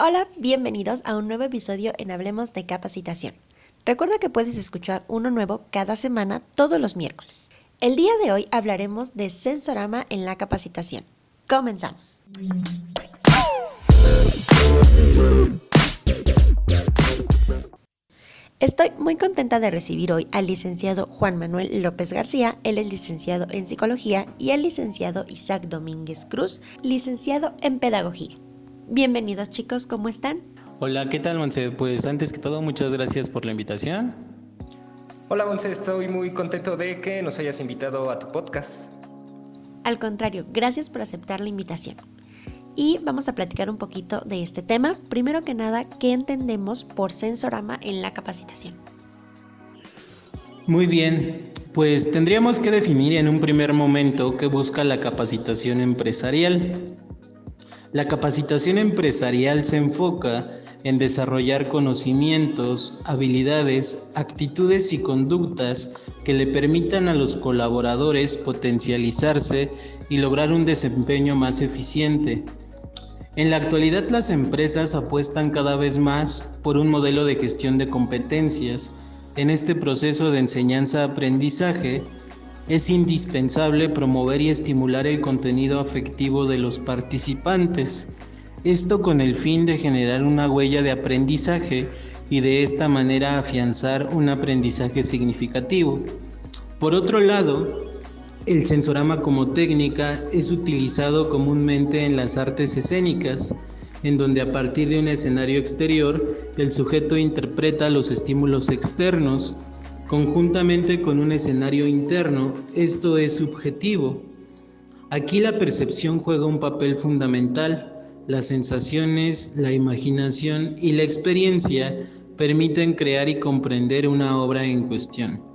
Hola, bienvenidos a un nuevo episodio en Hablemos de Capacitación. Recuerda que puedes escuchar uno nuevo cada semana todos los miércoles. El día de hoy hablaremos de sensorama en la capacitación. Comenzamos. Estoy muy contenta de recibir hoy al licenciado Juan Manuel López García, él es licenciado en psicología, y al licenciado Isaac Domínguez Cruz, licenciado en pedagogía. Bienvenidos chicos, ¿cómo están? Hola, ¿qué tal, Monse? Pues antes que todo, muchas gracias por la invitación. Hola, Monse, estoy muy contento de que nos hayas invitado a tu podcast. Al contrario, gracias por aceptar la invitación. Y vamos a platicar un poquito de este tema. Primero que nada, ¿qué entendemos por sensorama en la capacitación? Muy bien, pues tendríamos que definir en un primer momento qué busca la capacitación empresarial. La capacitación empresarial se enfoca en desarrollar conocimientos, habilidades, actitudes y conductas que le permitan a los colaboradores potencializarse y lograr un desempeño más eficiente. En la actualidad las empresas apuestan cada vez más por un modelo de gestión de competencias. En este proceso de enseñanza-aprendizaje es indispensable promover y estimular el contenido afectivo de los participantes. Esto con el fin de generar una huella de aprendizaje y de esta manera afianzar un aprendizaje significativo. Por otro lado, el sensorama como técnica es utilizado comúnmente en las artes escénicas, en donde a partir de un escenario exterior el sujeto interpreta los estímulos externos conjuntamente con un escenario interno, esto es subjetivo. Aquí la percepción juega un papel fundamental. Las sensaciones, la imaginación y la experiencia permiten crear y comprender una obra en cuestión.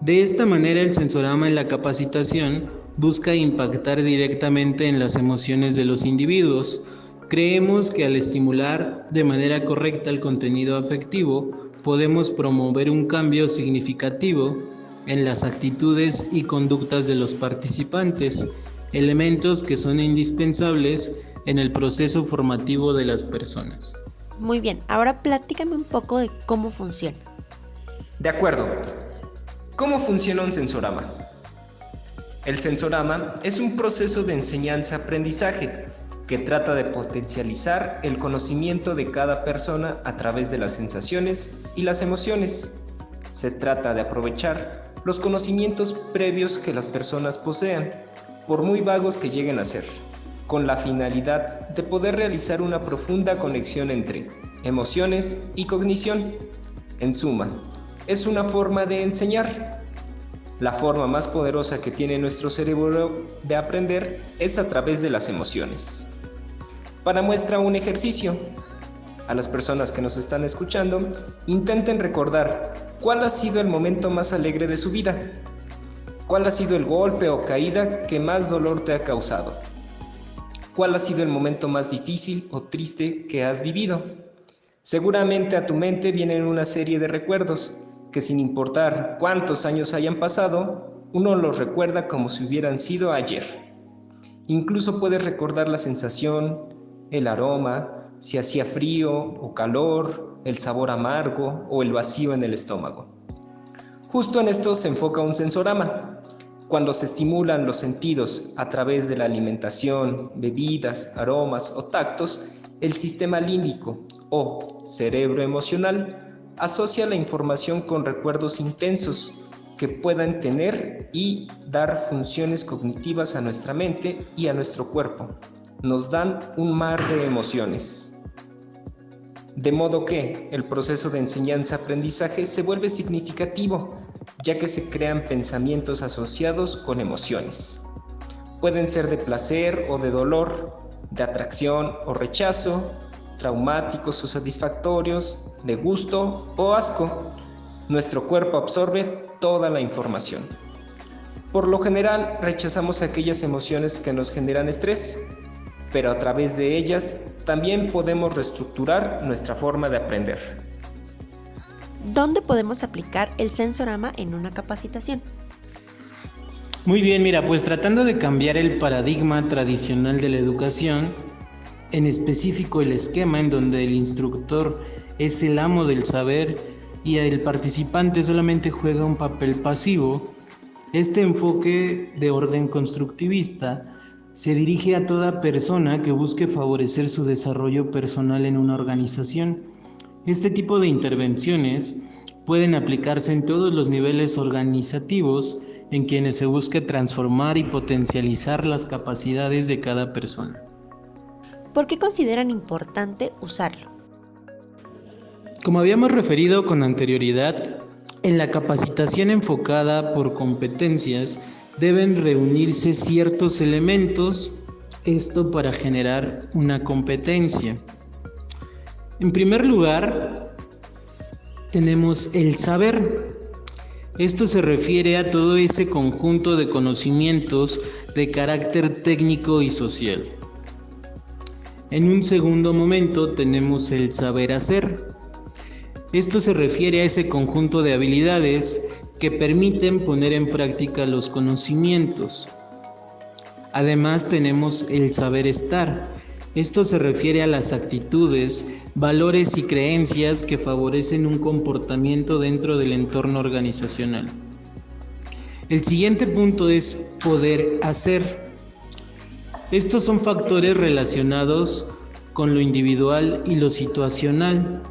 De esta manera el sensorama en la capacitación busca impactar directamente en las emociones de los individuos. Creemos que al estimular de manera correcta el contenido afectivo, podemos promover un cambio significativo en las actitudes y conductas de los participantes, elementos que son indispensables en el proceso formativo de las personas. Muy bien, ahora platícame un poco de cómo funciona. De acuerdo. ¿Cómo funciona un sensorama? El sensorama es un proceso de enseñanza-aprendizaje que trata de potencializar el conocimiento de cada persona a través de las sensaciones y las emociones. Se trata de aprovechar los conocimientos previos que las personas posean, por muy vagos que lleguen a ser, con la finalidad de poder realizar una profunda conexión entre emociones y cognición. En suma, es una forma de enseñar. La forma más poderosa que tiene nuestro cerebro de aprender es a través de las emociones. Para muestra un ejercicio. A las personas que nos están escuchando, intenten recordar cuál ha sido el momento más alegre de su vida. ¿Cuál ha sido el golpe o caída que más dolor te ha causado? ¿Cuál ha sido el momento más difícil o triste que has vivido? Seguramente a tu mente vienen una serie de recuerdos que sin importar cuántos años hayan pasado, uno los recuerda como si hubieran sido ayer. Incluso puedes recordar la sensación, el aroma, si hacía frío o calor, el sabor amargo o el vacío en el estómago. Justo en esto se enfoca un sensorama. Cuando se estimulan los sentidos a través de la alimentación, bebidas, aromas o tactos, el sistema límbico o cerebro emocional asocia la información con recuerdos intensos que puedan tener y dar funciones cognitivas a nuestra mente y a nuestro cuerpo. Nos dan un mar de emociones. De modo que el proceso de enseñanza-aprendizaje se vuelve significativo, ya que se crean pensamientos asociados con emociones. Pueden ser de placer o de dolor, de atracción o rechazo, traumáticos o satisfactorios, de gusto o asco. Nuestro cuerpo absorbe toda la información. Por lo general rechazamos aquellas emociones que nos generan estrés, pero a través de ellas también podemos reestructurar nuestra forma de aprender. ¿Dónde podemos aplicar el sensorama en una capacitación? Muy bien, mira, pues tratando de cambiar el paradigma tradicional de la educación, en específico el esquema en donde el instructor es el amo del saber y el participante solamente juega un papel pasivo, este enfoque de orden constructivista se dirige a toda persona que busque favorecer su desarrollo personal en una organización. Este tipo de intervenciones pueden aplicarse en todos los niveles organizativos en quienes se busque transformar y potencializar las capacidades de cada persona. ¿Por qué consideran importante usarlo? Como habíamos referido con anterioridad, en la capacitación enfocada por competencias, deben reunirse ciertos elementos, esto para generar una competencia. En primer lugar, tenemos el saber. Esto se refiere a todo ese conjunto de conocimientos de carácter técnico y social. En un segundo momento tenemos el saber hacer. Esto se refiere a ese conjunto de habilidades que permiten poner en práctica los conocimientos. Además tenemos el saber estar. Esto se refiere a las actitudes, valores y creencias que favorecen un comportamiento dentro del entorno organizacional. El siguiente punto es poder hacer. Estos son factores relacionados con lo individual y lo situacional.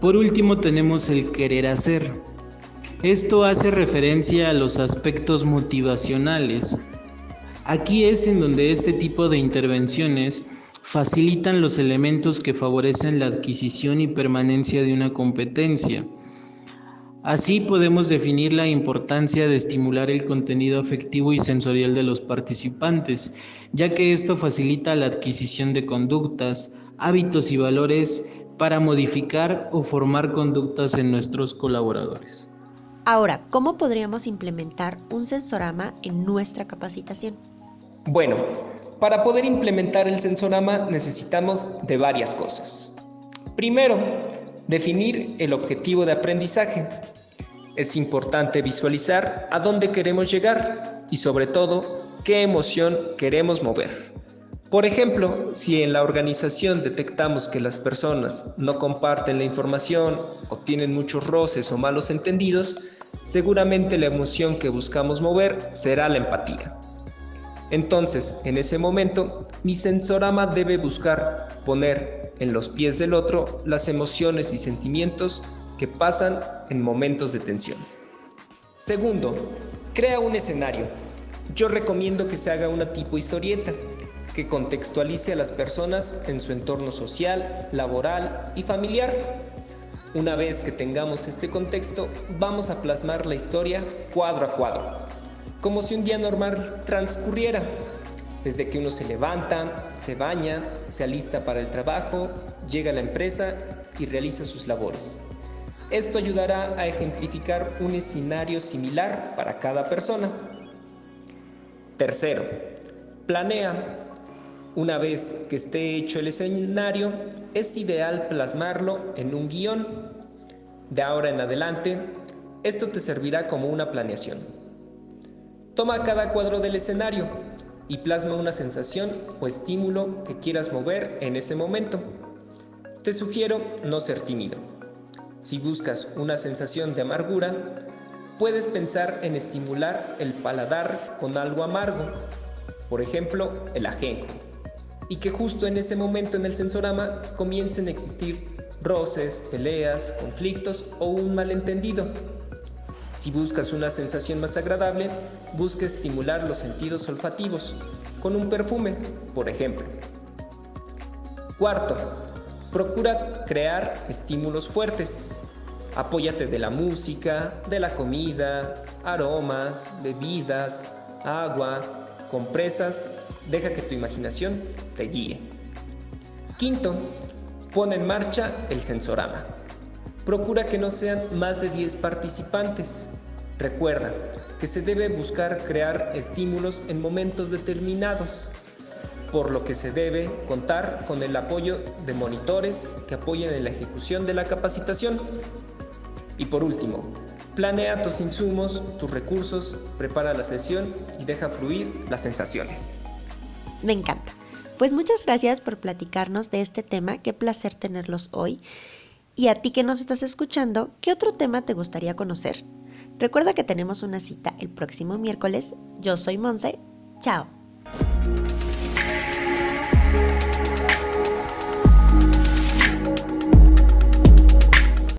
Por último tenemos el querer hacer. Esto hace referencia a los aspectos motivacionales. Aquí es en donde este tipo de intervenciones facilitan los elementos que favorecen la adquisición y permanencia de una competencia. Así podemos definir la importancia de estimular el contenido afectivo y sensorial de los participantes, ya que esto facilita la adquisición de conductas, hábitos y valores para modificar o formar conductas en nuestros colaboradores. Ahora, ¿cómo podríamos implementar un sensorama en nuestra capacitación? Bueno, para poder implementar el sensorama necesitamos de varias cosas. Primero, definir el objetivo de aprendizaje. Es importante visualizar a dónde queremos llegar y sobre todo qué emoción queremos mover. Por ejemplo, si en la organización detectamos que las personas no comparten la información o tienen muchos roces o malos entendidos, seguramente la emoción que buscamos mover será la empatía. Entonces, en ese momento, mi sensorama debe buscar poner en los pies del otro las emociones y sentimientos que pasan en momentos de tensión. Segundo, crea un escenario. Yo recomiendo que se haga una tipo historieta que contextualice a las personas en su entorno social, laboral y familiar una vez que tengamos este contexto, vamos a plasmar la historia cuadro a cuadro, como si un día normal transcurriera, desde que uno se levanta, se baña, se alista para el trabajo, llega a la empresa y realiza sus labores. Esto ayudará a ejemplificar un escenario similar para cada persona. Tercero, planea una vez que esté hecho el escenario, es ideal plasmarlo en un guion. De ahora en adelante, esto te servirá como una planeación. Toma cada cuadro del escenario y plasma una sensación o estímulo que quieras mover en ese momento. Te sugiero no ser tímido. Si buscas una sensación de amargura, puedes pensar en estimular el paladar con algo amargo, por ejemplo, el ajenjo y que justo en ese momento en el sensorama comiencen a existir roces, peleas, conflictos o un malentendido. Si buscas una sensación más agradable, busca estimular los sentidos olfativos con un perfume, por ejemplo. Cuarto, procura crear estímulos fuertes. Apóyate de la música, de la comida, aromas, bebidas, agua, compresas Deja que tu imaginación te guíe. Quinto, pon en marcha el sensorama. Procura que no sean más de 10 participantes. Recuerda que se debe buscar crear estímulos en momentos determinados, por lo que se debe contar con el apoyo de monitores que apoyen en la ejecución de la capacitación. Y por último, Planea tus insumos, tus recursos, prepara la sesión y deja fluir las sensaciones. Me encanta. Pues muchas gracias por platicarnos de este tema, qué placer tenerlos hoy. Y a ti que nos estás escuchando, ¿qué otro tema te gustaría conocer? Recuerda que tenemos una cita el próximo miércoles. Yo soy Monse. Chao.